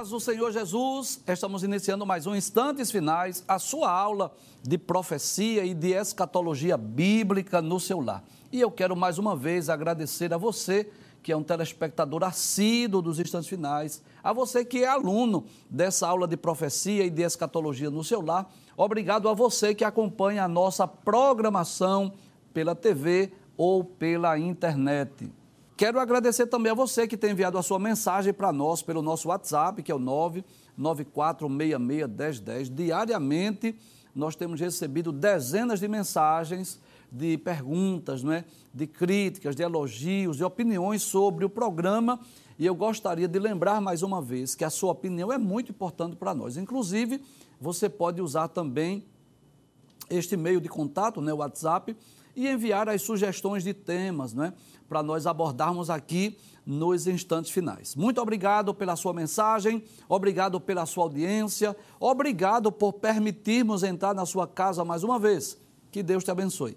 Paz do Senhor Jesus, estamos iniciando mais um Instantes Finais, a sua aula de profecia e de escatologia bíblica no seu lar. E eu quero mais uma vez agradecer a você que é um telespectador assíduo dos Instantes Finais, a você que é aluno dessa aula de profecia e de escatologia no seu lar. Obrigado a você que acompanha a nossa programação pela TV ou pela internet. Quero agradecer também a você que tem enviado a sua mensagem para nós pelo nosso WhatsApp, que é o 994661010. Diariamente nós temos recebido dezenas de mensagens, de perguntas, não é? de críticas, de elogios, de opiniões sobre o programa. E eu gostaria de lembrar mais uma vez que a sua opinião é muito importante para nós. Inclusive, você pode usar também este meio de contato, né, o WhatsApp, e enviar as sugestões de temas, né, para nós abordarmos aqui nos instantes finais. Muito obrigado pela sua mensagem, obrigado pela sua audiência, obrigado por permitirmos entrar na sua casa mais uma vez. Que Deus te abençoe.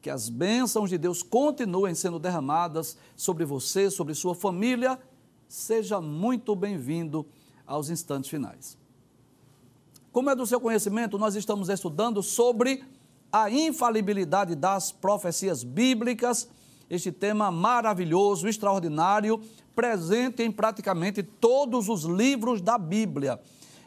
Que as bênçãos de Deus continuem sendo derramadas sobre você, sobre sua família. Seja muito bem-vindo aos instantes finais. Como é do seu conhecimento, nós estamos estudando sobre a infalibilidade das profecias bíblicas, este tema maravilhoso, extraordinário, presente em praticamente todos os livros da Bíblia.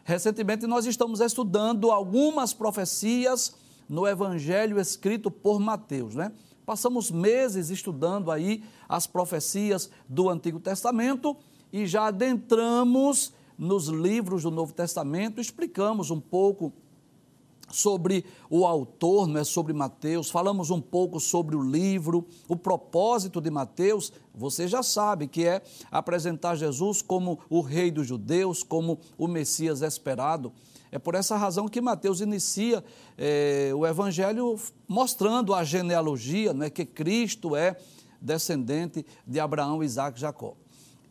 Recentemente nós estamos estudando algumas profecias no Evangelho escrito por Mateus, né? Passamos meses estudando aí as profecias do Antigo Testamento e já adentramos nos livros do Novo Testamento, explicamos um pouco sobre o autor, não é sobre Mateus, falamos um pouco sobre o livro, o propósito de Mateus, você já sabe que é apresentar Jesus como o rei dos judeus, como o Messias esperado. É por essa razão que Mateus inicia é, o evangelho mostrando a genealogia, né, que Cristo é descendente de Abraão, Isaac e Jacó.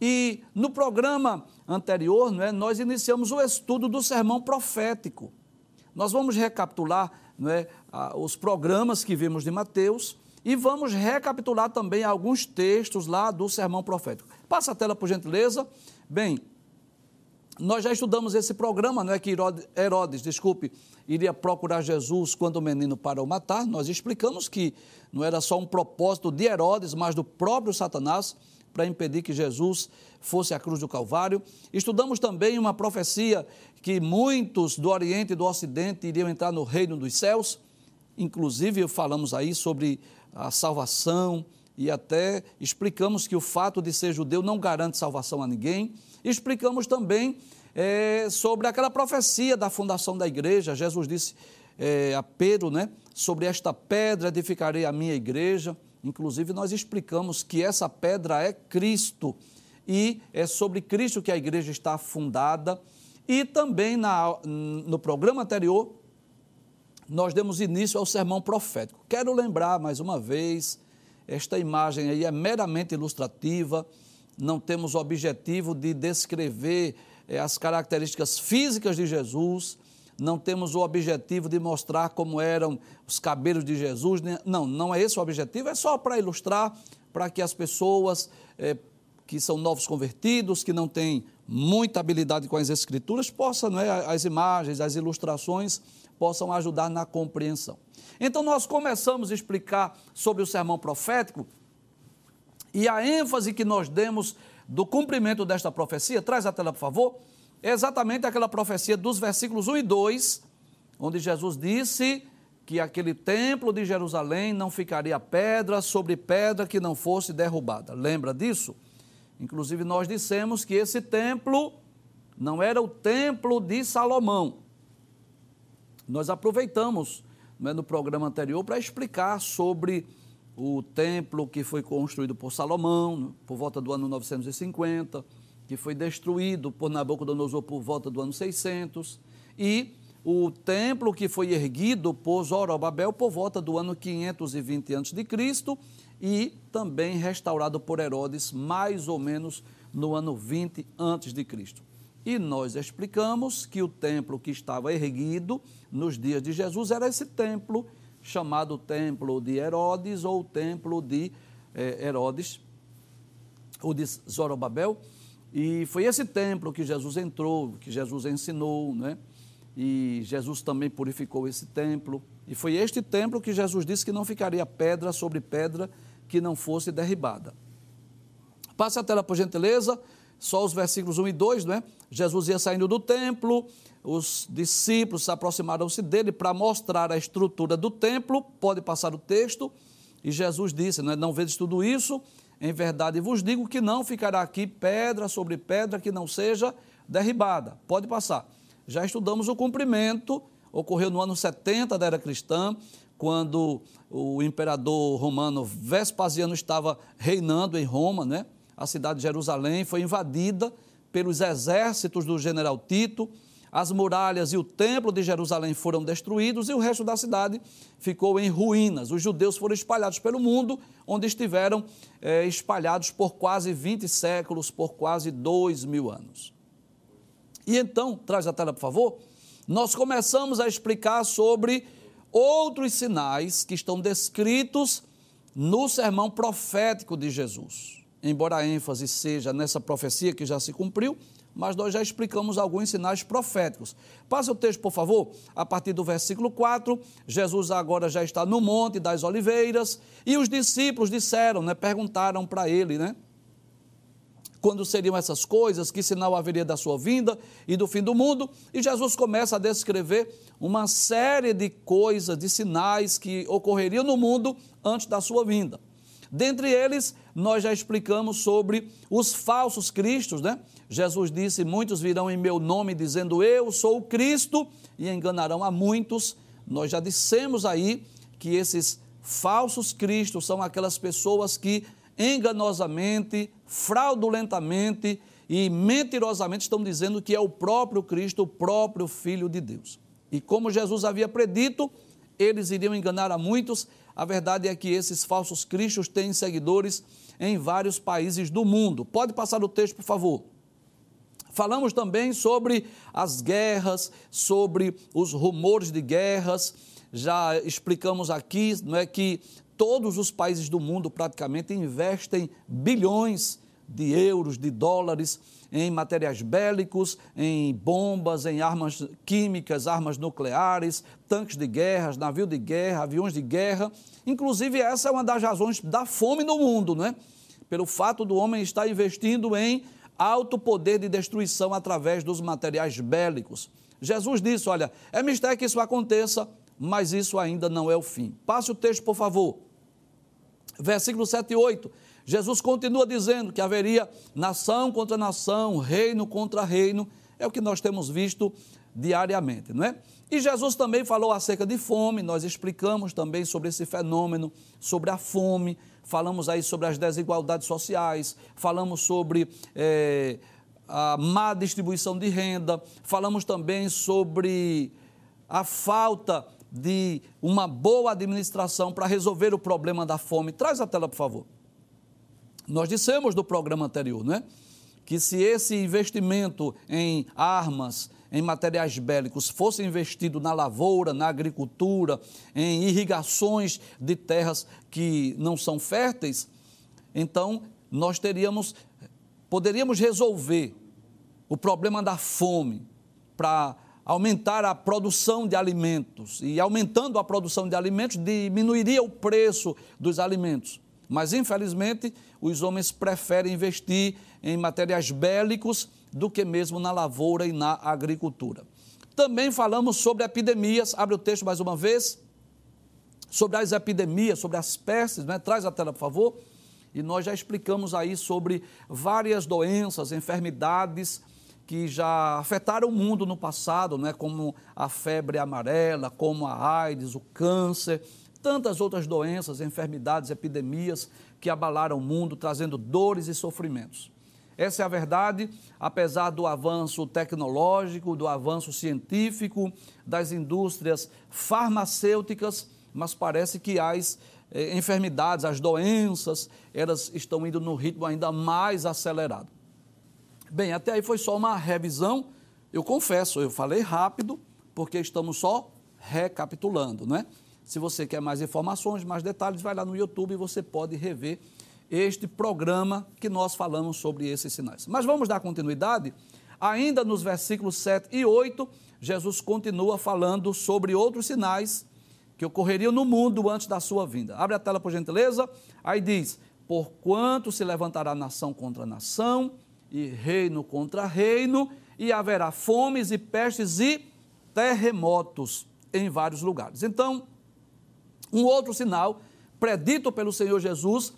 E no programa anterior, né, nós iniciamos o estudo do sermão profético. Nós vamos recapitular é, os programas que vimos de Mateus e vamos recapitular também alguns textos lá do sermão profético. Passa a tela, por gentileza. Bem, nós já estudamos esse programa, não é que Herodes, Herodes, desculpe, iria procurar Jesus quando o menino para o matar. Nós explicamos que não era só um propósito de Herodes, mas do próprio Satanás para impedir que Jesus fosse à cruz do Calvário. Estudamos também uma profecia que muitos do Oriente e do Ocidente iriam entrar no reino dos céus. Inclusive, falamos aí sobre a salvação e até explicamos que o fato de ser judeu não garante salvação a ninguém. Explicamos também é, sobre aquela profecia da fundação da igreja. Jesus disse é, a Pedro, né? Sobre esta pedra edificarei a minha igreja. Inclusive, nós explicamos que essa pedra é Cristo e é sobre Cristo que a igreja está fundada. E também na, no programa anterior, nós demos início ao sermão profético. Quero lembrar mais uma vez, esta imagem aí é meramente ilustrativa, não temos o objetivo de descrever é, as características físicas de Jesus, não temos o objetivo de mostrar como eram os cabelos de Jesus. Né? Não, não é esse o objetivo, é só para ilustrar, para que as pessoas é, que são novos convertidos, que não têm muita habilidade com as escrituras, possam, não é, as imagens, as ilustrações, possam ajudar na compreensão. Então, nós começamos a explicar sobre o sermão profético e a ênfase que nós demos do cumprimento desta profecia. Traz a tela, por favor é exatamente aquela profecia dos versículos 1 e 2, onde Jesus disse que aquele templo de Jerusalém não ficaria pedra sobre pedra que não fosse derrubada. Lembra disso? Inclusive, nós dissemos que esse templo não era o templo de Salomão. Nós aproveitamos né, no programa anterior para explicar sobre o templo que foi construído por Salomão, por volta do ano 950 que foi destruído por Nabucodonosor por volta do ano 600, e o templo que foi erguido por Zorobabel por volta do ano 520 a.C. e também restaurado por Herodes mais ou menos no ano 20 a.C. E nós explicamos que o templo que estava erguido nos dias de Jesus era esse templo chamado Templo de Herodes ou Templo de eh, Herodes, ou de Zorobabel, E foi esse templo que Jesus entrou, que Jesus ensinou, né? E Jesus também purificou esse templo. E foi este templo que Jesus disse que não ficaria pedra sobre pedra que não fosse derribada. Passe a tela, por gentileza, só os versículos 1 e 2, né? Jesus ia saindo do templo, os discípulos aproximaram-se dele para mostrar a estrutura do templo. Pode passar o texto. E Jesus disse: Não, é, não vedes tudo isso? Em verdade vos digo que não ficará aqui pedra sobre pedra que não seja derribada. Pode passar. Já estudamos o cumprimento, ocorreu no ano 70 da era cristã, quando o imperador romano Vespasiano estava reinando em Roma, né? A cidade de Jerusalém foi invadida pelos exércitos do general Tito as muralhas e o templo de Jerusalém foram destruídos e o resto da cidade ficou em ruínas. Os judeus foram espalhados pelo mundo, onde estiveram é, espalhados por quase 20 séculos, por quase dois mil anos. E então, traz a tela, por favor, nós começamos a explicar sobre outros sinais que estão descritos no sermão profético de Jesus. Embora a ênfase seja nessa profecia que já se cumpriu, mas nós já explicamos alguns sinais proféticos. Passa o texto, por favor, a partir do versículo 4. Jesus agora já está no Monte das Oliveiras e os discípulos disseram, né, perguntaram para ele, né? Quando seriam essas coisas, que sinal haveria da sua vinda e do fim do mundo? E Jesus começa a descrever uma série de coisas, de sinais que ocorreriam no mundo antes da sua vinda. Dentre eles, nós já explicamos sobre os falsos cristos, né? Jesus disse: Muitos virão em meu nome dizendo eu sou o Cristo e enganarão a muitos. Nós já dissemos aí que esses falsos cristos são aquelas pessoas que enganosamente, fraudulentamente e mentirosamente estão dizendo que é o próprio Cristo, o próprio Filho de Deus. E como Jesus havia predito, eles iriam enganar a muitos a verdade é que esses falsos cristos têm seguidores em vários países do mundo. Pode passar o texto, por favor. Falamos também sobre as guerras, sobre os rumores de guerras. Já explicamos aqui, não é que todos os países do mundo praticamente investem bilhões de euros, de dólares em materiais bélicos, em bombas, em armas químicas, armas nucleares, tanques de guerra, navios de guerra, aviões de guerra. Inclusive, essa é uma das razões da fome no mundo, não é? Pelo fato do homem estar investindo em alto poder de destruição através dos materiais bélicos. Jesus disse: Olha, é mistério que isso aconteça, mas isso ainda não é o fim. Passe o texto, por favor. Versículo 7 e 8. Jesus continua dizendo que haveria nação contra nação, reino contra reino, é o que nós temos visto diariamente, não é? E Jesus também falou acerca de fome, nós explicamos também sobre esse fenômeno, sobre a fome, falamos aí sobre as desigualdades sociais, falamos sobre é, a má distribuição de renda, falamos também sobre a falta de uma boa administração para resolver o problema da fome. Traz a tela, por favor. Nós dissemos no programa anterior, né? Que se esse investimento em armas, em materiais bélicos fosse investido na lavoura, na agricultura, em irrigações de terras que não são férteis, então nós teríamos, poderíamos resolver o problema da fome para aumentar a produção de alimentos. E aumentando a produção de alimentos, diminuiria o preço dos alimentos. Mas, infelizmente, os homens preferem investir em materiais bélicos do que mesmo na lavoura e na agricultura. Também falamos sobre epidemias, abre o texto mais uma vez, sobre as epidemias, sobre as pestes, né? traz a tela, por favor. E nós já explicamos aí sobre várias doenças, enfermidades que já afetaram o mundo no passado, né? como a febre amarela, como a AIDS, o câncer tantas outras doenças, enfermidades, epidemias que abalaram o mundo, trazendo dores e sofrimentos. Essa é a verdade, apesar do avanço tecnológico, do avanço científico, das indústrias farmacêuticas, mas parece que as eh, enfermidades, as doenças, elas estão indo no ritmo ainda mais acelerado. Bem, até aí foi só uma revisão. Eu confesso, eu falei rápido, porque estamos só recapitulando, não é? Se você quer mais informações, mais detalhes, vai lá no YouTube e você pode rever este programa que nós falamos sobre esses sinais. Mas vamos dar continuidade. Ainda nos versículos 7 e 8, Jesus continua falando sobre outros sinais que ocorreriam no mundo antes da sua vinda. Abre a tela, por gentileza. Aí diz: Porquanto se levantará nação contra nação, e reino contra reino, e haverá fomes e pestes e terremotos em vários lugares. Então, um outro sinal predito pelo Senhor Jesus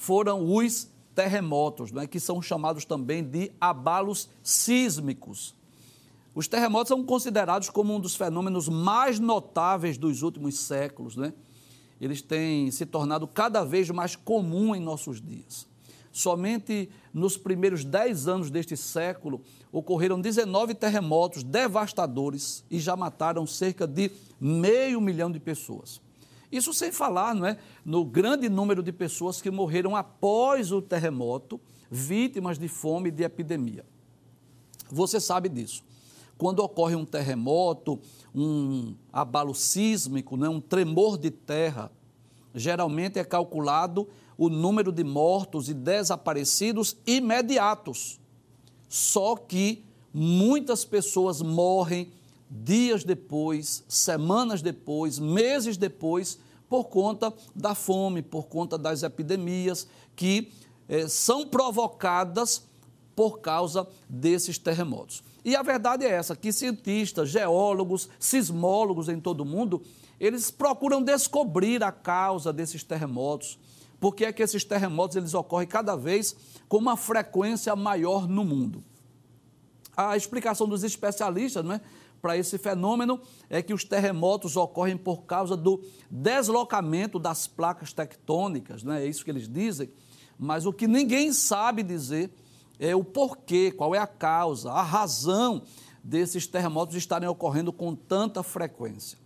foram os terremotos, né, que são chamados também de abalos sísmicos. Os terremotos são considerados como um dos fenômenos mais notáveis dos últimos séculos. Né? Eles têm se tornado cada vez mais comum em nossos dias. Somente nos primeiros 10 anos deste século ocorreram 19 terremotos devastadores e já mataram cerca de meio milhão de pessoas. Isso sem falar não é, no grande número de pessoas que morreram após o terremoto, vítimas de fome e de epidemia. Você sabe disso. Quando ocorre um terremoto, um abalo sísmico, né, um tremor de terra, geralmente é calculado o número de mortos e desaparecidos imediatos. Só que muitas pessoas morrem dias depois, semanas depois, meses depois, por conta da fome, por conta das epidemias que eh, são provocadas por causa desses terremotos. E a verdade é essa, que cientistas, geólogos, sismólogos em todo o mundo, eles procuram descobrir a causa desses terremotos. Por que é que esses terremotos eles ocorrem cada vez com uma frequência maior no mundo? A explicação dos especialistas não é, para esse fenômeno é que os terremotos ocorrem por causa do deslocamento das placas tectônicas, não é, é isso que eles dizem, mas o que ninguém sabe dizer é o porquê, qual é a causa, a razão desses terremotos estarem ocorrendo com tanta frequência.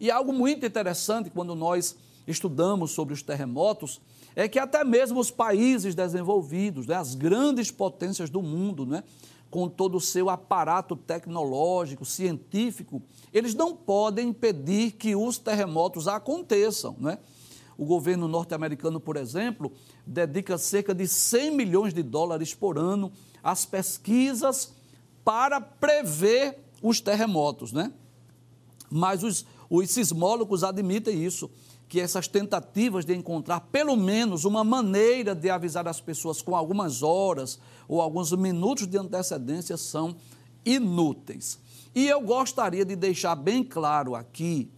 E algo muito interessante quando nós estudamos sobre os terremotos é que até mesmo os países desenvolvidos, né, as grandes potências do mundo, né, com todo o seu aparato tecnológico, científico, eles não podem impedir que os terremotos aconteçam. Né? O governo norte-americano, por exemplo, dedica cerca de 100 milhões de dólares por ano às pesquisas para prever os terremotos. Né? Mas os, os sismólogos admitem isso que essas tentativas de encontrar pelo menos uma maneira de avisar as pessoas com algumas horas ou alguns minutos de antecedência são inúteis. E eu gostaria de deixar bem claro aqui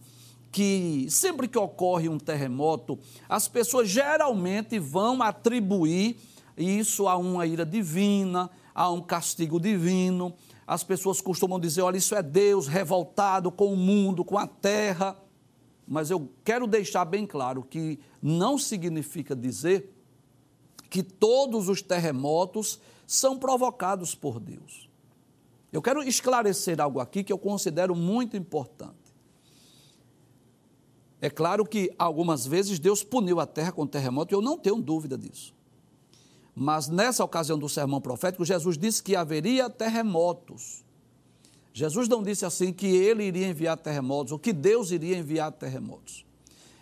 que sempre que ocorre um terremoto, as pessoas geralmente vão atribuir isso a uma ira divina, a um castigo divino. As pessoas costumam dizer: olha, isso é Deus revoltado com o mundo, com a terra mas eu quero deixar bem claro que não significa dizer que todos os terremotos são provocados por Deus. Eu quero esclarecer algo aqui que eu considero muito importante. É claro que algumas vezes Deus puniu a terra com terremoto, e eu não tenho dúvida disso. Mas nessa ocasião do sermão profético, Jesus disse que haveria terremotos. Jesus não disse assim que ele iria enviar terremotos, ou que Deus iria enviar terremotos.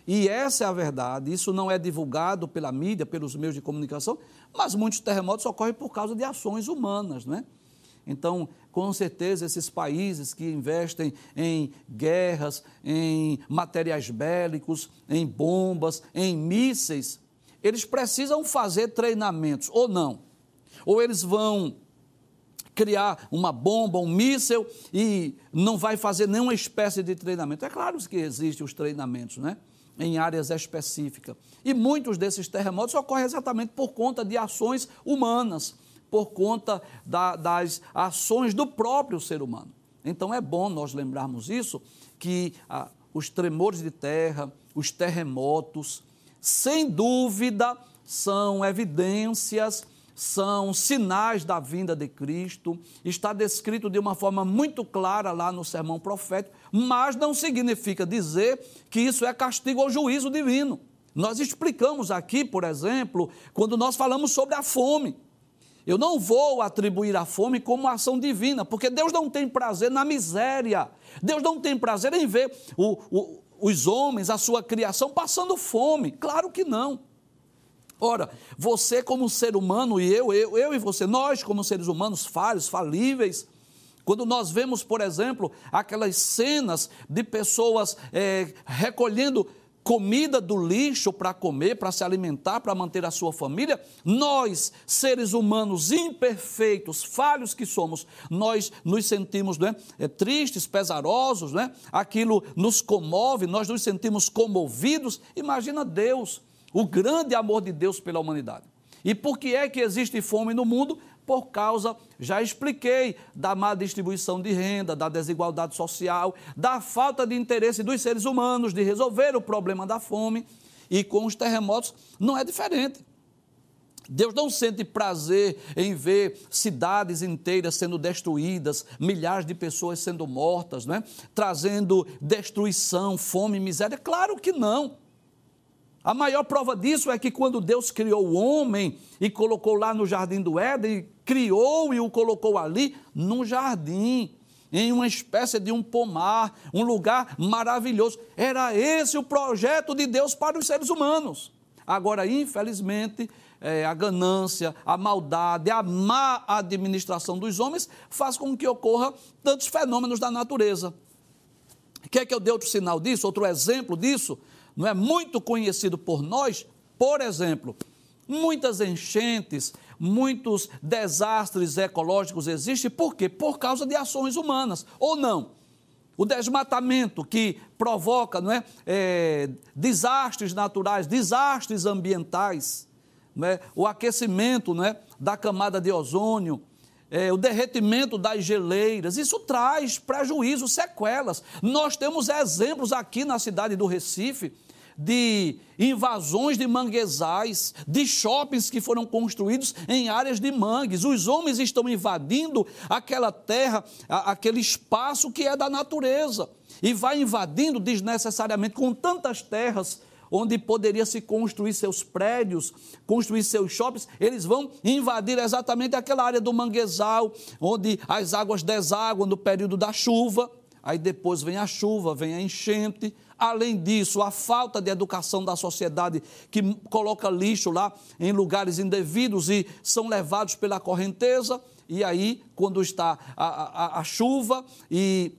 E essa é a verdade, isso não é divulgado pela mídia, pelos meios de comunicação, mas muitos terremotos ocorrem por causa de ações humanas, né? Então, com certeza, esses países que investem em guerras, em materiais bélicos, em bombas, em mísseis, eles precisam fazer treinamentos, ou não. Ou eles vão criar uma bomba, um míssel e não vai fazer nenhuma espécie de treinamento. É claro que existem os treinamentos, né? Em áreas específicas. E muitos desses terremotos ocorrem exatamente por conta de ações humanas, por conta da, das ações do próprio ser humano. Então é bom nós lembrarmos isso, que ah, os tremores de terra, os terremotos, sem dúvida, são evidências são sinais da vinda de Cristo, está descrito de uma forma muito clara lá no sermão profético, mas não significa dizer que isso é castigo ou juízo divino. Nós explicamos aqui, por exemplo, quando nós falamos sobre a fome. Eu não vou atribuir a fome como ação divina, porque Deus não tem prazer na miséria. Deus não tem prazer em ver o, o, os homens, a sua criação, passando fome. Claro que não. Ora, você como ser humano e eu, eu, eu e você, nós como seres humanos falhos, falíveis, quando nós vemos, por exemplo, aquelas cenas de pessoas é, recolhendo comida do lixo para comer, para se alimentar, para manter a sua família, nós, seres humanos imperfeitos, falhos que somos, nós nos sentimos né, tristes, pesarosos, né? aquilo nos comove, nós nos sentimos comovidos. Imagina Deus, o grande amor de Deus pela humanidade. E por que é que existe fome no mundo? por causa, já expliquei, da má distribuição de renda, da desigualdade social, da falta de interesse dos seres humanos de resolver o problema da fome. E com os terremotos não é diferente. Deus não sente prazer em ver cidades inteiras sendo destruídas, milhares de pessoas sendo mortas, né? trazendo destruição, fome, miséria. Claro que não. A maior prova disso é que quando Deus criou o homem e colocou lá no jardim do Éden, criou e o colocou ali num jardim, em uma espécie de um pomar, um lugar maravilhoso. Era esse o projeto de Deus para os seres humanos. Agora, infelizmente, é, a ganância, a maldade, a má administração dos homens faz com que ocorra tantos fenômenos da natureza. Quer que eu dê outro sinal disso, outro exemplo disso? Não é muito conhecido por nós, por exemplo, muitas enchentes, muitos desastres ecológicos existem, por quê? Por causa de ações humanas, ou não? O desmatamento que provoca não é, é desastres naturais, desastres ambientais, não é, o aquecimento não é, da camada de ozônio, é, o derretimento das geleiras, isso traz prejuízo, sequelas. Nós temos exemplos aqui na cidade do Recife de invasões de manguezais, de shoppings que foram construídos em áreas de mangues. Os homens estão invadindo aquela terra, aquele espaço que é da natureza. E vai invadindo desnecessariamente com tantas terras onde poderia se construir seus prédios, construir seus shoppings, eles vão invadir exatamente aquela área do manguezal, onde as águas desaguam no período da chuva. Aí depois vem a chuva, vem a enchente. Além disso, a falta de educação da sociedade que coloca lixo lá em lugares indevidos e são levados pela correnteza. E aí, quando está a, a, a chuva e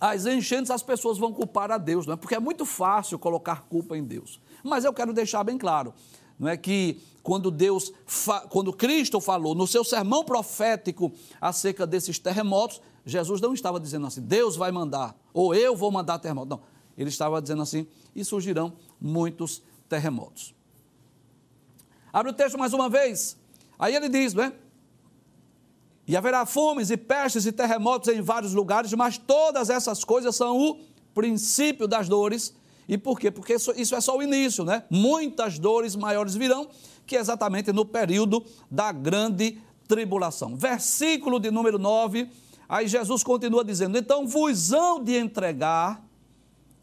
as enchentes, as pessoas vão culpar a Deus, não é? Porque é muito fácil colocar culpa em Deus. Mas eu quero deixar bem claro, não é que quando Deus, quando Cristo falou no seu sermão profético acerca desses terremotos, Jesus não estava dizendo assim, Deus vai mandar, ou eu vou mandar terremoto. Não, ele estava dizendo assim, e surgirão muitos terremotos. Abre o texto mais uma vez. Aí ele diz, não é? E haverá fomes e pestes e terremotos em vários lugares, mas todas essas coisas são o princípio das dores. E por quê? Porque isso é só o início, né? Muitas dores maiores virão, que é exatamente no período da grande tribulação. Versículo de número 9, aí Jesus continua dizendo: Então vos hão de entregar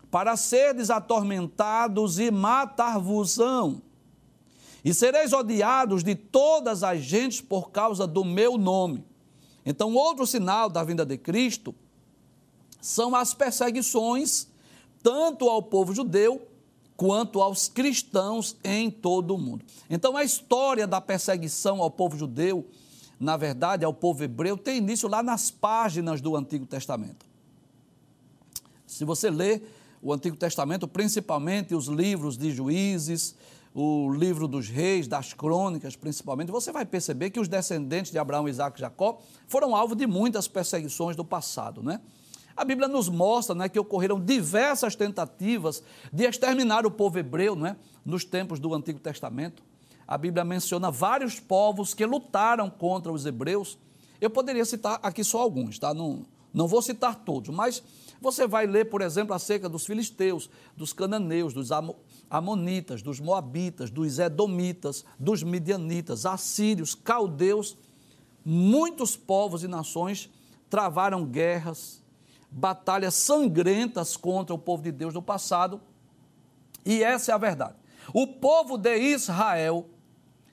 para serdes atormentados e matar-vos-ão e sereis odiados de todas as gentes por causa do meu nome. Então, outro sinal da vinda de Cristo são as perseguições, tanto ao povo judeu quanto aos cristãos em todo o mundo. Então, a história da perseguição ao povo judeu, na verdade, ao povo hebreu, tem início lá nas páginas do Antigo Testamento. Se você ler o Antigo Testamento, principalmente os livros de Juízes, o livro dos reis, das crônicas principalmente, você vai perceber que os descendentes de Abraão, Isaac e Jacó foram alvo de muitas perseguições do passado, né? A Bíblia nos mostra né, que ocorreram diversas tentativas de exterminar o povo hebreu né, nos tempos do Antigo Testamento. A Bíblia menciona vários povos que lutaram contra os hebreus. Eu poderia citar aqui só alguns, tá? Não, não vou citar todos, mas você vai ler, por exemplo, acerca dos filisteus, dos cananeus, dos amonitas, dos moabitas, dos edomitas, dos midianitas, assírios, caldeus. Muitos povos e nações travaram guerras, batalhas sangrentas contra o povo de Deus no passado. E essa é a verdade. O povo de Israel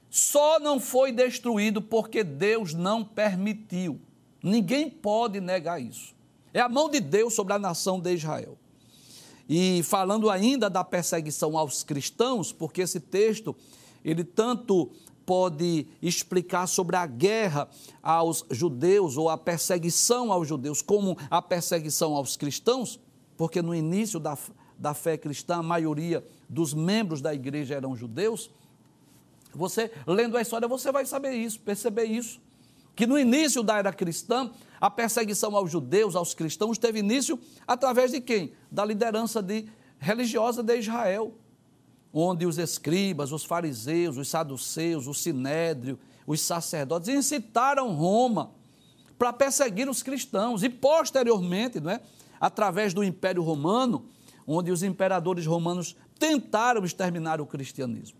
só não foi destruído porque Deus não permitiu. Ninguém pode negar isso. É a mão de Deus sobre a nação de Israel. E falando ainda da perseguição aos cristãos, porque esse texto ele tanto pode explicar sobre a guerra aos judeus ou a perseguição aos judeus, como a perseguição aos cristãos, porque no início da, da fé cristã a maioria dos membros da igreja eram judeus. Você, lendo a história, você vai saber isso, perceber isso. Que no início da era cristã, a perseguição aos judeus, aos cristãos, teve início através de quem? Da liderança de, religiosa de Israel onde os escribas, os fariseus, os saduceus, o sinédrio, os sacerdotes incitaram Roma para perseguir os cristãos e posteriormente, não é, através do Império Romano, onde os imperadores romanos tentaram exterminar o cristianismo.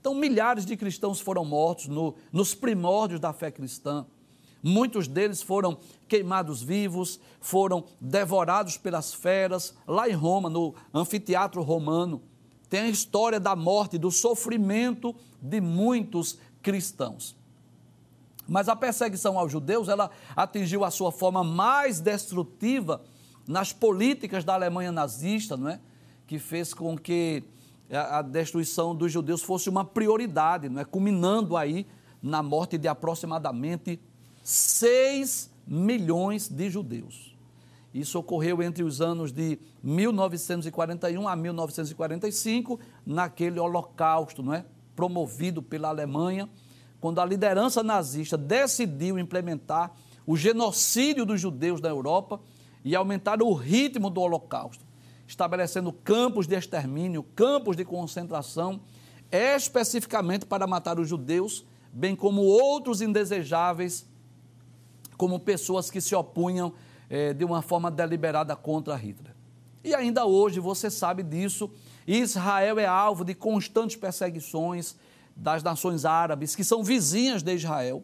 Então, milhares de cristãos foram mortos no, nos primórdios da fé cristã. Muitos deles foram queimados vivos, foram devorados pelas feras, lá em Roma, no anfiteatro romano tem a história da morte, do sofrimento de muitos cristãos. Mas a perseguição aos judeus, ela atingiu a sua forma mais destrutiva nas políticas da Alemanha nazista, não é? Que fez com que a destruição dos judeus fosse uma prioridade, não é? Culminando aí na morte de aproximadamente 6 milhões de judeus. Isso ocorreu entre os anos de 1941 a 1945, naquele holocausto, não é? promovido pela Alemanha, quando a liderança nazista decidiu implementar o genocídio dos judeus na Europa e aumentar o ritmo do holocausto, estabelecendo campos de extermínio, campos de concentração, especificamente para matar os judeus, bem como outros indesejáveis, como pessoas que se opunham é, de uma forma deliberada contra Hitler. E ainda hoje você sabe disso. Israel é alvo de constantes perseguições das nações árabes, que são vizinhas de Israel,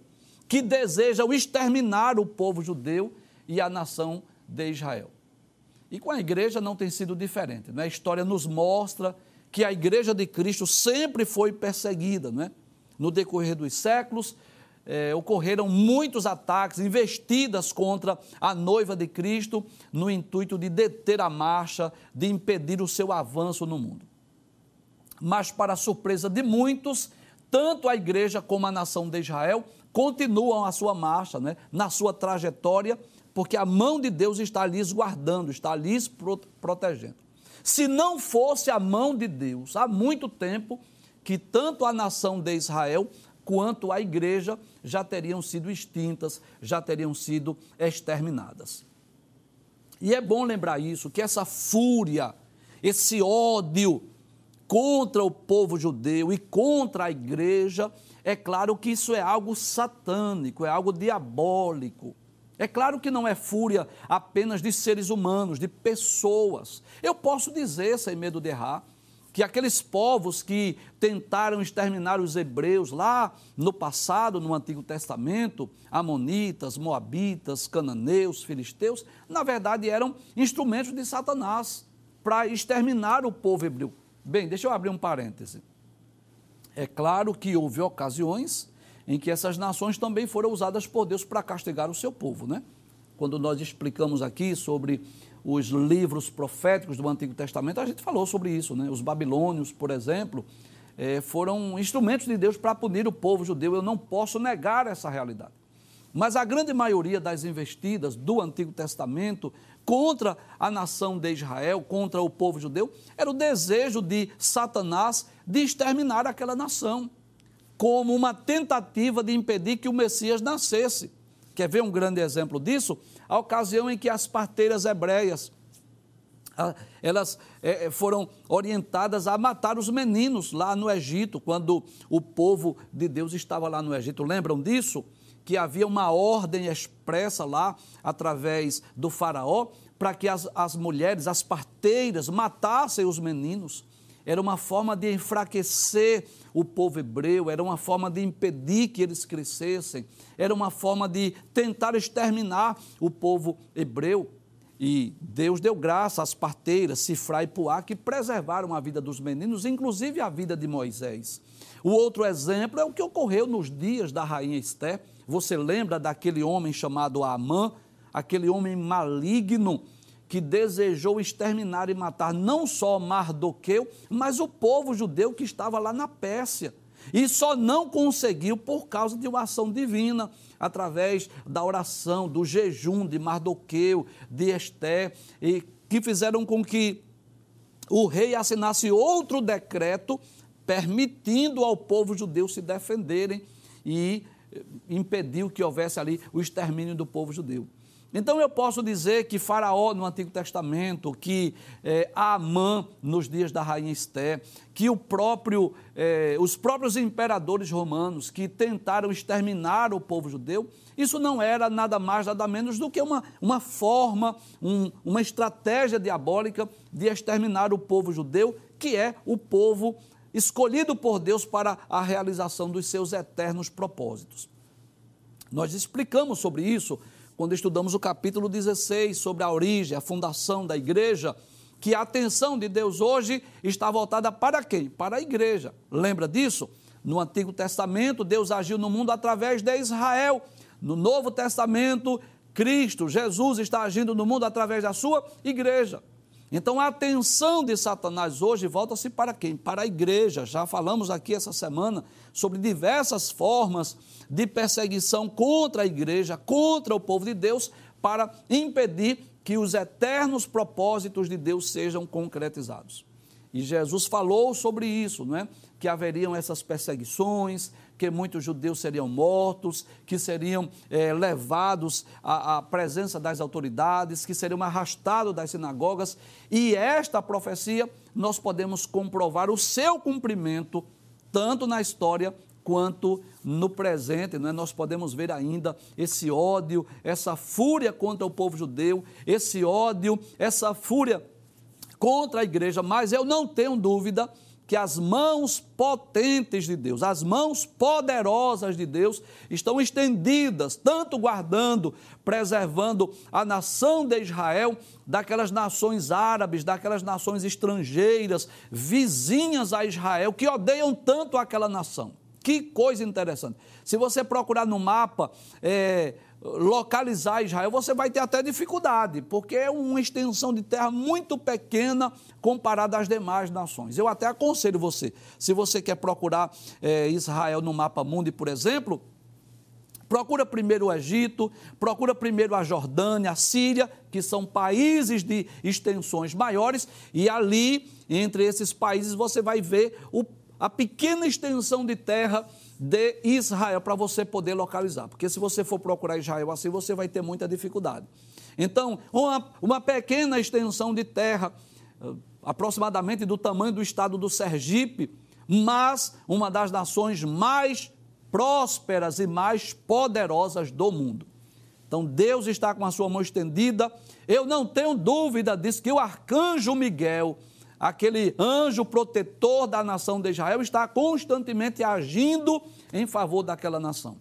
que desejam exterminar o povo judeu e a nação de Israel. E com a igreja não tem sido diferente. Né? A história nos mostra que a igreja de Cristo sempre foi perseguida. Né? No decorrer dos séculos, é, ocorreram muitos ataques, investidas contra a noiva de Cristo, no intuito de deter a marcha, de impedir o seu avanço no mundo. Mas, para surpresa de muitos, tanto a igreja como a nação de Israel continuam a sua marcha, né, na sua trajetória, porque a mão de Deus está lhes guardando, está lhes protegendo. Se não fosse a mão de Deus, há muito tempo que tanto a nação de Israel quanto a igreja já teriam sido extintas, já teriam sido exterminadas. E é bom lembrar isso, que essa fúria, esse ódio contra o povo judeu e contra a igreja, é claro que isso é algo satânico, é algo diabólico. É claro que não é fúria apenas de seres humanos, de pessoas. Eu posso dizer, sem medo de errar, que aqueles povos que tentaram exterminar os hebreus lá no passado, no Antigo Testamento, Amonitas, Moabitas, Cananeus, Filisteus, na verdade eram instrumentos de Satanás para exterminar o povo hebreu. Bem, deixa eu abrir um parêntese. É claro que houve ocasiões em que essas nações também foram usadas por Deus para castigar o seu povo, né? Quando nós explicamos aqui sobre os livros proféticos do Antigo Testamento, a gente falou sobre isso, né? Os babilônios, por exemplo, é, foram instrumentos de Deus para punir o povo judeu. Eu não posso negar essa realidade. Mas a grande maioria das investidas do Antigo Testamento contra a nação de Israel, contra o povo judeu, era o desejo de Satanás de exterminar aquela nação, como uma tentativa de impedir que o Messias nascesse. Quer ver um grande exemplo disso? A ocasião em que as parteiras hebreias elas é, foram orientadas a matar os meninos lá no Egito, quando o povo de Deus estava lá no Egito. Lembram disso? Que havia uma ordem expressa lá, através do Faraó, para que as, as mulheres, as parteiras, matassem os meninos era uma forma de enfraquecer o povo hebreu, era uma forma de impedir que eles crescessem, era uma forma de tentar exterminar o povo hebreu. E Deus deu graça às parteiras, Sifra e Puá, que preservaram a vida dos meninos, inclusive a vida de Moisés. O outro exemplo é o que ocorreu nos dias da rainha Esté. Você lembra daquele homem chamado Amã, aquele homem maligno que desejou exterminar e matar não só Mardoqueu, mas o povo judeu que estava lá na Pérsia. E só não conseguiu por causa de uma ação divina, através da oração, do jejum de Mardoqueu, de Esté, e que fizeram com que o rei assinasse outro decreto permitindo ao povo judeu se defenderem e impediu que houvesse ali o extermínio do povo judeu. Então eu posso dizer que Faraó no Antigo Testamento, que é, Amã nos dias da rainha Esté, que próprio, é, os próprios imperadores romanos que tentaram exterminar o povo judeu, isso não era nada mais, nada menos do que uma, uma forma, um, uma estratégia diabólica de exterminar o povo judeu, que é o povo escolhido por Deus para a realização dos seus eternos propósitos. Nós explicamos sobre isso quando estudamos o capítulo 16 sobre a origem, a fundação da igreja, que a atenção de Deus hoje está voltada para quem? Para a igreja. Lembra disso? No Antigo Testamento, Deus agiu no mundo através de Israel. No Novo Testamento, Cristo, Jesus, está agindo no mundo através da sua igreja. Então a atenção de Satanás hoje volta-se para quem? Para a igreja. Já falamos aqui essa semana sobre diversas formas de perseguição contra a igreja, contra o povo de Deus, para impedir que os eternos propósitos de Deus sejam concretizados. E Jesus falou sobre isso, não é? Que haveriam essas perseguições, que muitos judeus seriam mortos, que seriam é, levados à, à, presença das autoridades, que seriam arrastados das sinagogas. E esta profecia nós podemos comprovar o seu cumprimento, tanto na história quanto no presente. Né? Nós podemos ver ainda esse ódio, essa fúria contra o povo judeu, esse ódio, essa fúria contra a igreja, mas eu não tenho dúvida que as mãos potentes de Deus, as mãos poderosas de Deus estão estendidas, tanto guardando, preservando a nação de Israel daquelas nações árabes, daquelas nações estrangeiras, vizinhas a Israel, que odeiam tanto aquela nação. Que coisa interessante. Se você procurar no mapa, é, localizar Israel, você vai ter até dificuldade, porque é uma extensão de terra muito pequena comparada às demais nações. Eu até aconselho você, se você quer procurar é, Israel no mapa mundi, por exemplo, procura primeiro o Egito, procura primeiro a Jordânia, a Síria, que são países de extensões maiores, e ali, entre esses países, você vai ver o, a pequena extensão de terra de Israel para você poder localizar. Porque se você for procurar Israel assim, você vai ter muita dificuldade. Então, uma, uma pequena extensão de terra, eh, aproximadamente do tamanho do estado do Sergipe, mas uma das nações mais prósperas e mais poderosas do mundo. Então, Deus está com a sua mão estendida. Eu não tenho dúvida disso, que o arcanjo Miguel aquele anjo protetor da nação de Israel está constantemente agindo em favor daquela nação.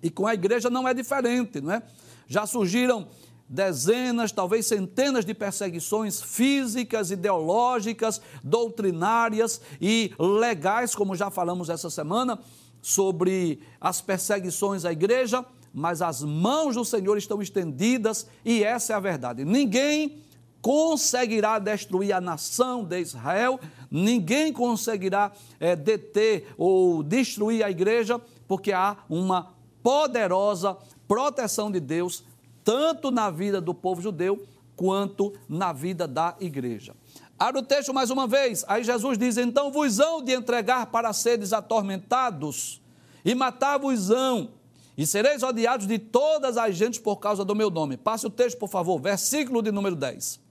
E com a igreja não é diferente, não é? Já surgiram dezenas, talvez centenas de perseguições físicas, ideológicas, doutrinárias e legais, como já falamos essa semana, sobre as perseguições à igreja, mas as mãos do Senhor estão estendidas e essa é a verdade. Ninguém conseguirá destruir a nação de Israel, ninguém conseguirá é, deter ou destruir a igreja, porque há uma poderosa proteção de Deus, tanto na vida do povo judeu, quanto na vida da igreja. Abra o texto mais uma vez. Aí Jesus diz: Então vos hão de entregar para seres atormentados, e matar-vos-ão, e sereis odiados de todas as gentes por causa do meu nome. Passe o texto, por favor, versículo de número 10.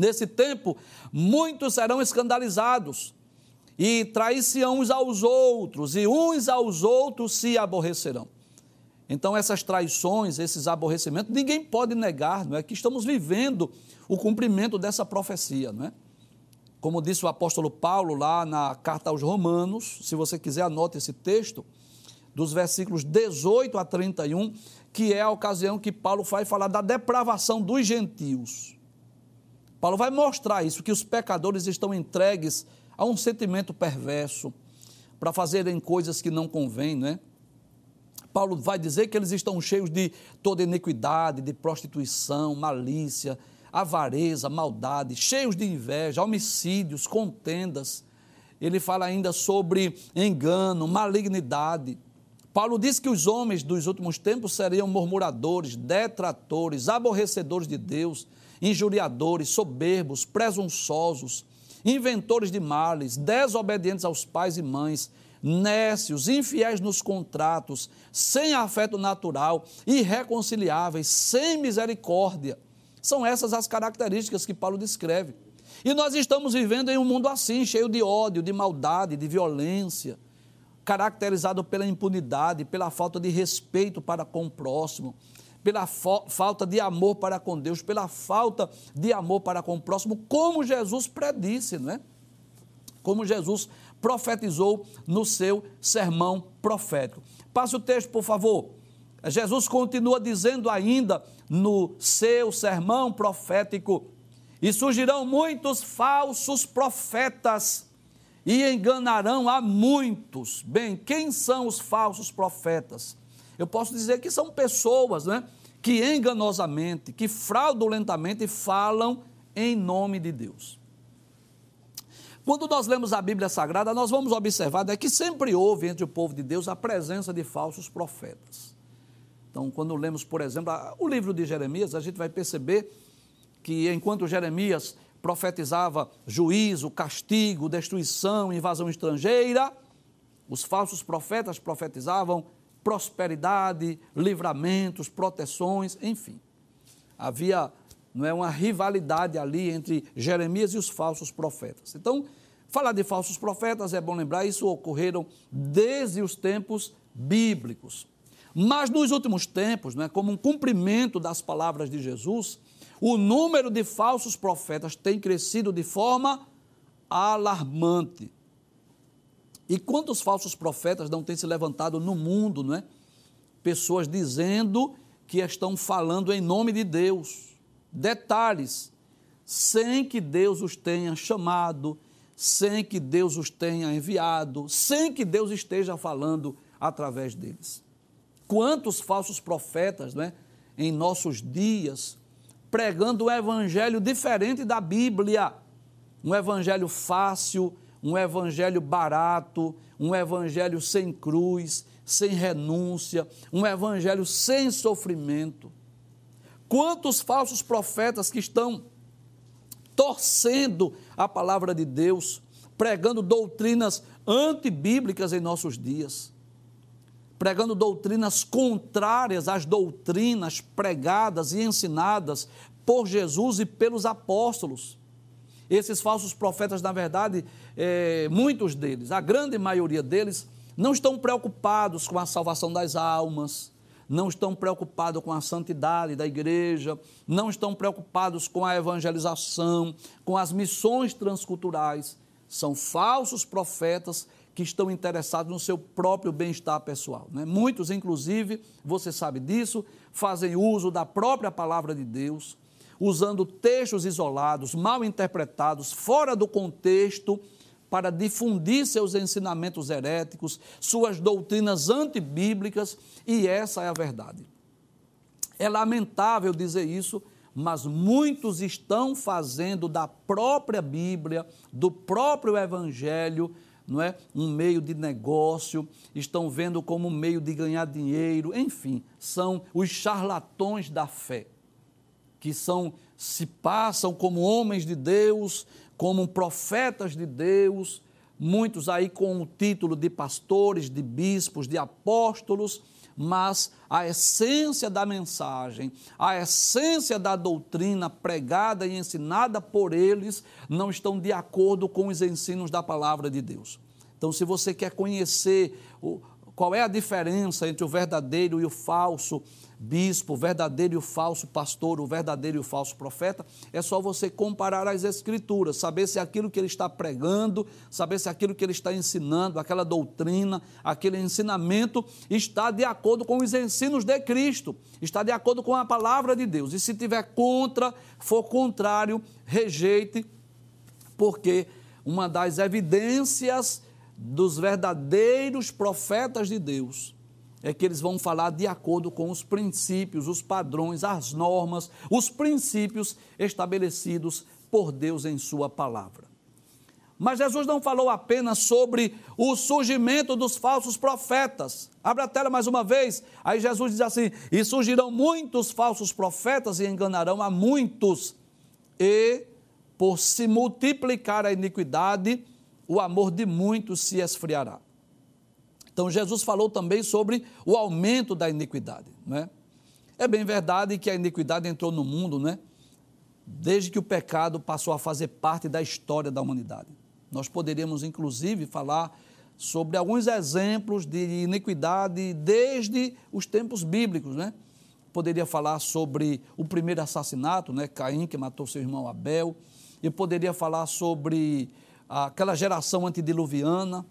Nesse tempo, muitos serão escandalizados e trair-se uns aos outros, e uns aos outros se aborrecerão. Então, essas traições, esses aborrecimentos, ninguém pode negar, não é? Que estamos vivendo o cumprimento dessa profecia, não é? Como disse o apóstolo Paulo lá na carta aos Romanos, se você quiser, anote esse texto, dos versículos 18 a 31, que é a ocasião que Paulo vai falar da depravação dos gentios. Paulo vai mostrar isso, que os pecadores estão entregues a um sentimento perverso, para fazerem coisas que não convêm, não é? Paulo vai dizer que eles estão cheios de toda iniquidade, de prostituição, malícia, avareza, maldade, cheios de inveja, homicídios, contendas ele fala ainda sobre engano, malignidade. Paulo diz que os homens dos últimos tempos seriam murmuradores, detratores, aborrecedores de Deus, injuriadores, soberbos, presunçosos, inventores de males, desobedientes aos pais e mães, nécios, infiéis nos contratos, sem afeto natural, irreconciliáveis, sem misericórdia. São essas as características que Paulo descreve. E nós estamos vivendo em um mundo assim, cheio de ódio, de maldade, de violência, caracterizado pela impunidade, pela falta de respeito para com o próximo, pela falta de amor para com Deus, pela falta de amor para com o próximo, como Jesus predisse, não é? Como Jesus profetizou no seu sermão profético. Passe o texto, por favor. Jesus continua dizendo ainda no seu sermão profético: E surgirão muitos falsos profetas e enganarão a muitos. Bem, quem são os falsos profetas? Eu posso dizer que são pessoas, né? Que enganosamente, que fraudulentamente falam em nome de Deus. Quando nós lemos a Bíblia Sagrada, nós vamos observar né, que sempre houve entre o povo de Deus a presença de falsos profetas. Então, quando lemos, por exemplo, o livro de Jeremias, a gente vai perceber que enquanto Jeremias profetizava juízo, castigo, destruição, invasão estrangeira, os falsos profetas profetizavam prosperidade, livramentos, proteções, enfim. Havia não é uma rivalidade ali entre Jeremias e os falsos profetas. Então, falar de falsos profetas é bom lembrar, isso ocorreram desde os tempos bíblicos. Mas nos últimos tempos, é como um cumprimento das palavras de Jesus, o número de falsos profetas tem crescido de forma alarmante. E quantos falsos profetas não têm se levantado no mundo, não é? Pessoas dizendo que estão falando em nome de Deus detalhes, sem que Deus os tenha chamado, sem que Deus os tenha enviado, sem que Deus esteja falando através deles. Quantos falsos profetas, né, em nossos dias, pregando um evangelho diferente da Bíblia, um evangelho fácil, um evangelho barato, um evangelho sem cruz, sem renúncia, um evangelho sem sofrimento. Quantos falsos profetas que estão torcendo a palavra de Deus, pregando doutrinas antibíblicas em nossos dias, pregando doutrinas contrárias às doutrinas pregadas e ensinadas por Jesus e pelos apóstolos. Esses falsos profetas, na verdade, é, muitos deles, a grande maioria deles, não estão preocupados com a salvação das almas, não estão preocupados com a santidade da igreja, não estão preocupados com a evangelização, com as missões transculturais. São falsos profetas que estão interessados no seu próprio bem-estar pessoal. Né? Muitos, inclusive, você sabe disso, fazem uso da própria palavra de Deus, usando textos isolados, mal interpretados, fora do contexto para difundir seus ensinamentos heréticos, suas doutrinas antibíblicas, e essa é a verdade. É lamentável dizer isso, mas muitos estão fazendo da própria Bíblia, do próprio Evangelho, não é? um meio de negócio, estão vendo como um meio de ganhar dinheiro, enfim, são os charlatões da fé, que são se passam como homens de Deus, como profetas de Deus, muitos aí com o título de pastores, de bispos, de apóstolos, mas a essência da mensagem, a essência da doutrina pregada e ensinada por eles não estão de acordo com os ensinos da palavra de Deus. Então, se você quer conhecer qual é a diferença entre o verdadeiro e o falso, bispo, o verdadeiro e o falso pastor, o verdadeiro e o falso profeta, é só você comparar as escrituras, saber se aquilo que ele está pregando, saber se aquilo que ele está ensinando, aquela doutrina, aquele ensinamento está de acordo com os ensinos de Cristo, está de acordo com a palavra de Deus. E se tiver contra, for contrário, rejeite, porque uma das evidências dos verdadeiros profetas de Deus é que eles vão falar de acordo com os princípios, os padrões, as normas, os princípios estabelecidos por Deus em Sua palavra. Mas Jesus não falou apenas sobre o surgimento dos falsos profetas. Abra a tela mais uma vez. Aí Jesus diz assim: E surgirão muitos falsos profetas e enganarão a muitos. E por se multiplicar a iniquidade, o amor de muitos se esfriará. Então Jesus falou também sobre o aumento da iniquidade. Né? É bem verdade que a iniquidade entrou no mundo, né? desde que o pecado passou a fazer parte da história da humanidade. Nós poderíamos, inclusive, falar sobre alguns exemplos de iniquidade desde os tempos bíblicos, né? Poderia falar sobre o primeiro assassinato, né? Caim, que matou seu irmão Abel. Eu poderia falar sobre aquela geração antediluviana,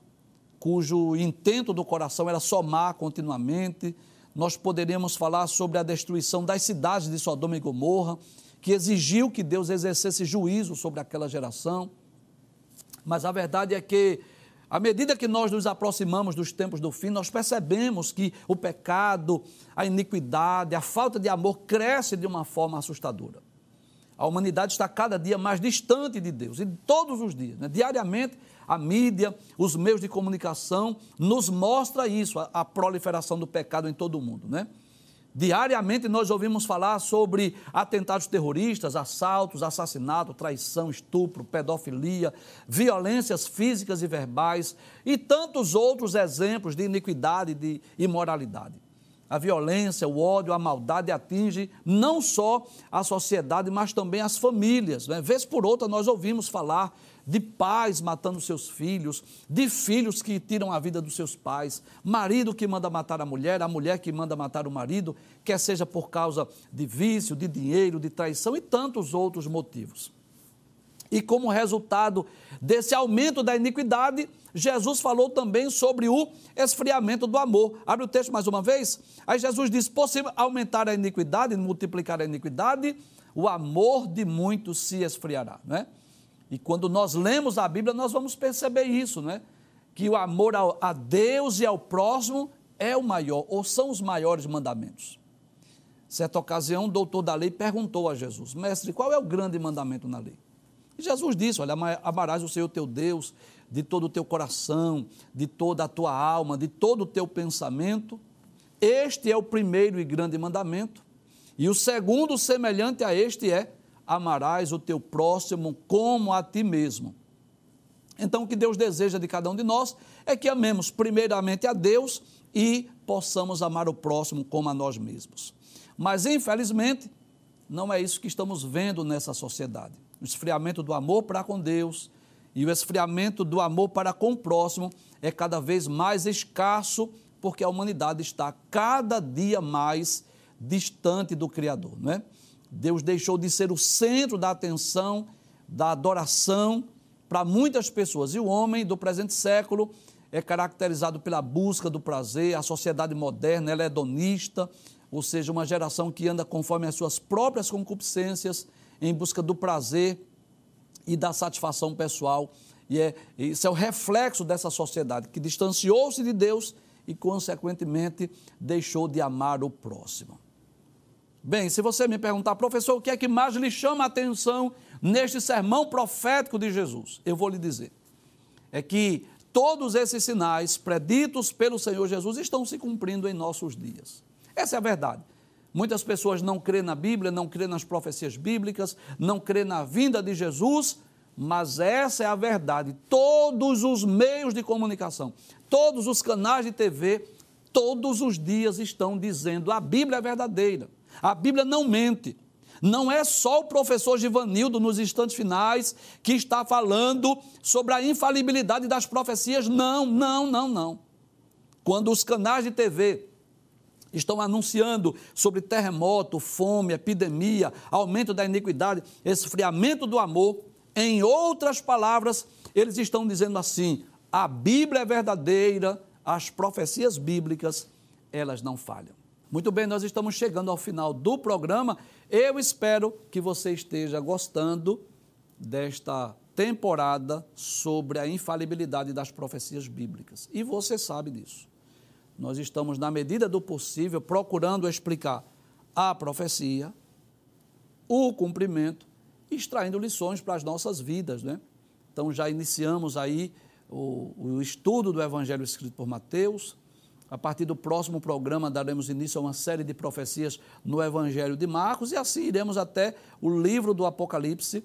cujo intento do coração era somar continuamente. Nós poderíamos falar sobre a destruição das cidades de Sodoma e Gomorra, que exigiu que Deus exercesse juízo sobre aquela geração. Mas a verdade é que, à medida que nós nos aproximamos dos tempos do fim, nós percebemos que o pecado, a iniquidade, a falta de amor cresce de uma forma assustadora. A humanidade está cada dia mais distante de Deus, e todos os dias, né? diariamente, a mídia, os meios de comunicação nos mostra isso, a, a proliferação do pecado em todo o mundo, né? Diariamente nós ouvimos falar sobre atentados terroristas, assaltos, assassinato, traição, estupro, pedofilia, violências físicas e verbais e tantos outros exemplos de iniquidade e de imoralidade. A violência, o ódio, a maldade atinge não só a sociedade, mas também as famílias. Né? Vez por outra nós ouvimos falar de pais matando seus filhos, de filhos que tiram a vida dos seus pais, marido que manda matar a mulher, a mulher que manda matar o marido, quer seja por causa de vício, de dinheiro, de traição e tantos outros motivos. E como resultado desse aumento da iniquidade, Jesus falou também sobre o esfriamento do amor. Abre o texto mais uma vez. Aí Jesus diz: possível aumentar a iniquidade, multiplicar a iniquidade, o amor de muitos se esfriará. É? E quando nós lemos a Bíblia, nós vamos perceber isso, né? Que o amor a Deus e ao próximo é o maior, ou são os maiores mandamentos. Certa ocasião, o doutor da lei perguntou a Jesus: Mestre, qual é o grande mandamento na lei? E Jesus disse: Olha, amarás o Senhor teu Deus de todo o teu coração, de toda a tua alma, de todo o teu pensamento. Este é o primeiro e grande mandamento. E o segundo, semelhante a este, é: amarás o teu próximo como a ti mesmo. Então, o que Deus deseja de cada um de nós é que amemos primeiramente a Deus e possamos amar o próximo como a nós mesmos. Mas, infelizmente, não é isso que estamos vendo nessa sociedade. O esfriamento do amor para com Deus e o esfriamento do amor para com o próximo é cada vez mais escasso, porque a humanidade está cada dia mais distante do Criador, não é? Deus deixou de ser o centro da atenção, da adoração para muitas pessoas. E o homem do presente século é caracterizado pela busca do prazer, a sociedade moderna ela é hedonista, ou seja, uma geração que anda conforme as suas próprias concupiscências, em busca do prazer e da satisfação pessoal. E é, isso é o reflexo dessa sociedade que distanciou-se de Deus e, consequentemente, deixou de amar o próximo. Bem, se você me perguntar, professor, o que é que mais lhe chama a atenção neste sermão profético de Jesus? Eu vou lhe dizer. É que todos esses sinais preditos pelo Senhor Jesus estão se cumprindo em nossos dias. Essa é a verdade. Muitas pessoas não crêem na Bíblia, não crêem nas profecias bíblicas, não crêem na vinda de Jesus, mas essa é a verdade. Todos os meios de comunicação, todos os canais de TV, todos os dias estão dizendo a Bíblia é verdadeira. A Bíblia não mente. Não é só o professor Givanildo, nos instantes finais, que está falando sobre a infalibilidade das profecias. Não, não, não, não. Quando os canais de TV estão anunciando sobre terremoto, fome, epidemia, aumento da iniquidade, esfriamento do amor, em outras palavras, eles estão dizendo assim: a Bíblia é verdadeira, as profecias bíblicas, elas não falham. Muito bem, nós estamos chegando ao final do programa. Eu espero que você esteja gostando desta temporada sobre a infalibilidade das profecias bíblicas. E você sabe disso. Nós estamos, na medida do possível, procurando explicar a profecia, o cumprimento, extraindo lições para as nossas vidas, né? Então já iniciamos aí o, o estudo do Evangelho escrito por Mateus. A partir do próximo programa daremos início a uma série de profecias no Evangelho de Marcos e assim iremos até o livro do Apocalipse.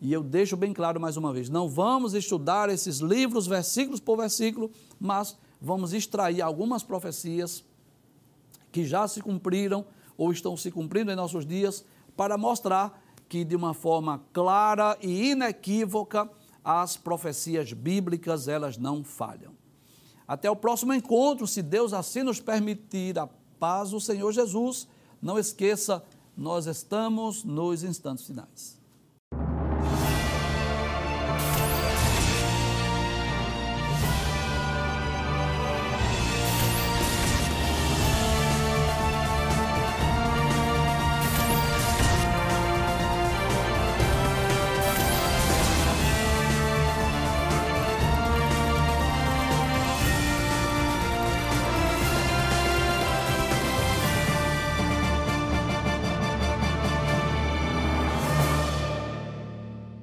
E eu deixo bem claro mais uma vez: não vamos estudar esses livros versículos por versículo, mas vamos extrair algumas profecias que já se cumpriram ou estão se cumprindo em nossos dias para mostrar que de uma forma clara e inequívoca as profecias bíblicas elas não falham. Até o próximo encontro, se Deus assim nos permitir, a paz do Senhor Jesus. Não esqueça, nós estamos nos instantes finais.